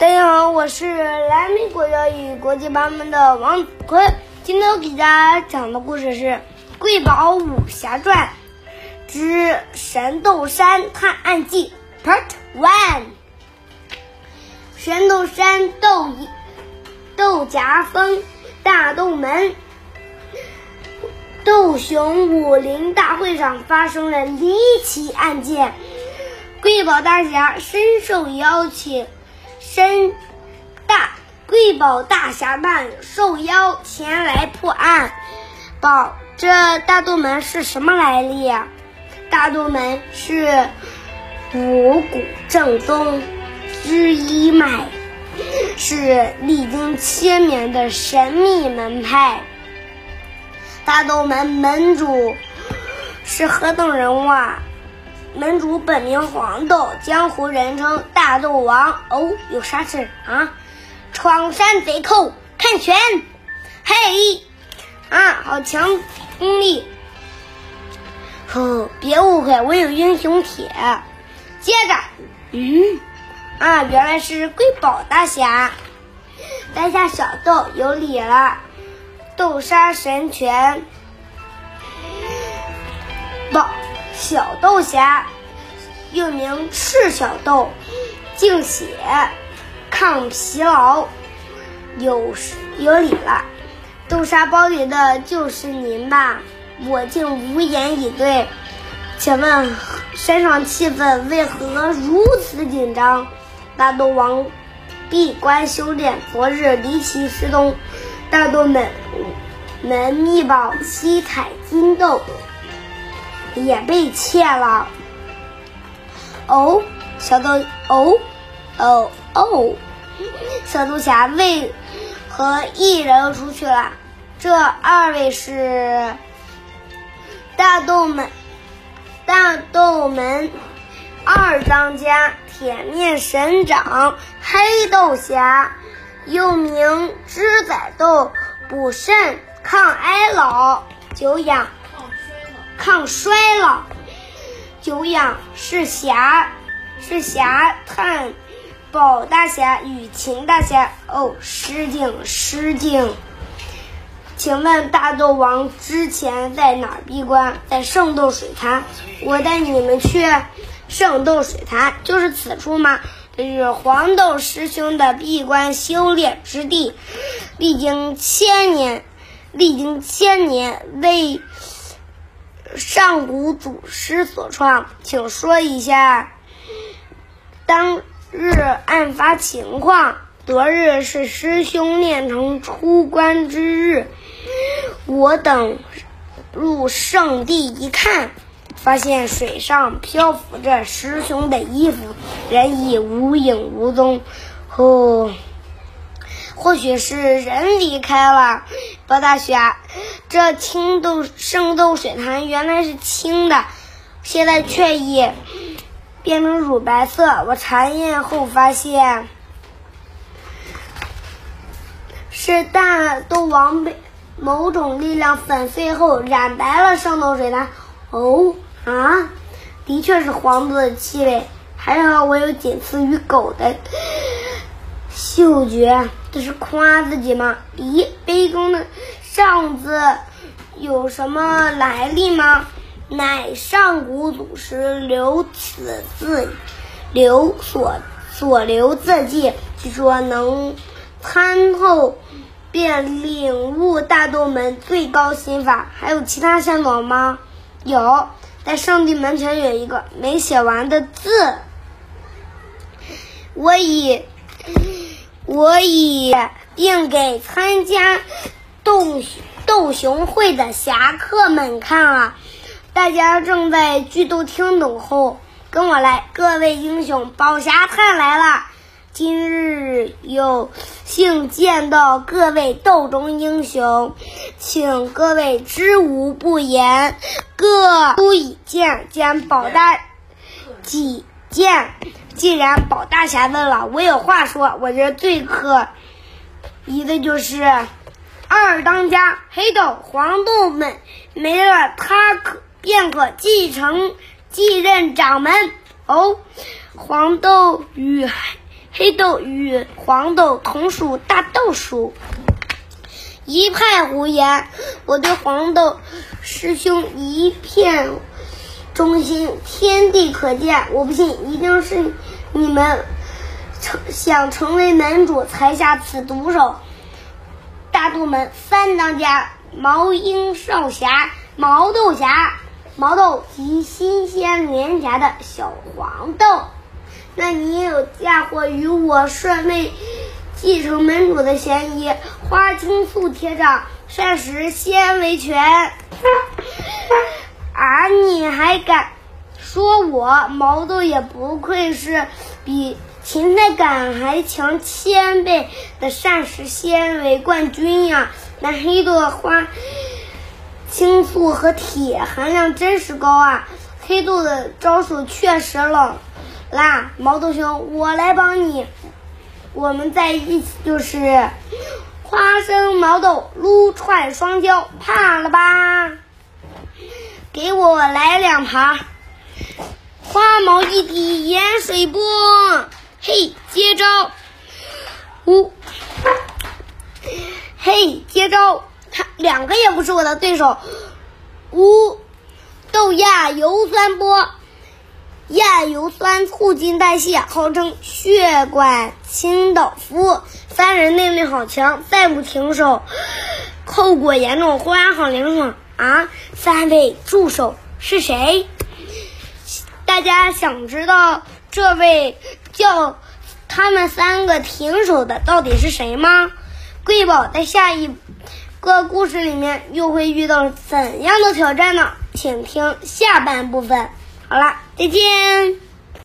大家好，我是蓝莓国教育国际班门的王子坤。今天我给大家讲的故事是《贵宝武侠传之神斗山探案记》Part One。神斗山斗一斗夹峰大斗门斗熊武林大会上发生了离奇案件，贵宝大侠深受邀请。深大贵宝大侠们受邀前来破案。宝，这大斗门是什么来历呀？大斗门是五谷正宗之一脉，是历经千年的神秘门派。大斗门门主是何等人物啊？门主本名黄豆，江湖人称大斗王。哦，有啥事啊？闯山贼寇，看拳！嘿，啊，好强功力！哼，别误会，我有英雄帖。接着，嗯，啊，原来是瑰宝大侠。在下小豆，有礼了。豆沙神拳，宝。小豆侠，又名赤小豆，净血，抗疲劳，有有理了。豆沙包里的就是您吧？我竟无言以对。请问山上气氛为何如此紧张？大斗王闭关修炼，昨日离奇失踪，大斗门门密宝七彩金豆。也被窃了。哦，小豆，哦，哦哦，小豆侠为何一人出去了？这二位是大豆门大豆门二当家，铁面神掌黑豆侠，又名知仔豆，补肾抗衰老，久养。抗衰老，久仰是侠，是侠探宝大侠与秦大侠。哦，失敬失敬。请问大斗王之前在哪儿闭关？在圣斗水潭。我带你们去圣斗水潭，就是此处吗？这是黄豆师兄的闭关修炼之地，历经千年，历经千年为。上古祖师所创，请说一下当日案发情况。昨日是师兄炼成出关之日，我等入圣地一看，发现水上漂浮着师兄的衣服，人已无影无踪。哦。或许是人离开了，包大侠，这青豆圣豆水潭原来是青的，现在却已变成乳白色。我查验后发现，是大豆王被某种力量粉碎后染白了圣豆水潭。哦啊，的确是黄色的气味，还好我有仅次于狗的嗅觉。这是夸自己吗？咦，杯中的上字有什么来历吗？乃上古祖师留此字，留所所留字迹，据说能参透便领悟大洞门最高心法。还有其他线索吗？有，在圣地门前有一个没写完的字，我已。我已定给参加斗斗熊会的侠客们看了，大家正在聚斗听懂后。跟我来，各位英雄，宝侠探来了。今日有幸见到各位斗中英雄，请各位知无不言，各都以见，将宝大几见。既然宝大侠问了，我有话说。我觉得最可疑的就是二当家黑豆黄豆们，没了他可便可继承继任掌门。哦，黄豆与黑豆与黄豆同属大豆属。一派胡言！我对黄豆师兄一片忠心，天地可见。我不信，一定是你们成想成为门主才下此毒手。大肚门三当家，毛鹰少侠，毛豆侠。毛豆及新鲜连芽的小黄豆。那你有嫁祸于我顺位继承门主的嫌疑。花青素贴上，膳食纤维全。而你还敢说我毛豆也不愧是比芹菜杆还强千倍的膳食纤维冠军呀！那黑豆花青素和铁含量真是高啊！黑豆的招数确实冷。啦，毛豆兄，我来帮你，我们在一起就是花生毛豆撸串双椒，怕了吧？给我来两盘，花毛一滴盐水波，嘿，接招！呜，嘿，接招！他两个也不是我的对手。呜，豆芽油酸波。亚油酸促进代谢，号称血管清道夫。三人内力好强，再不停手，后果严重。忽然好凉爽啊！三位助手是谁？大家想知道这位叫他们三个停手的到底是谁吗？贵宝在下一个故事里面又会遇到怎样的挑战呢？请听下半部分。好了，再见。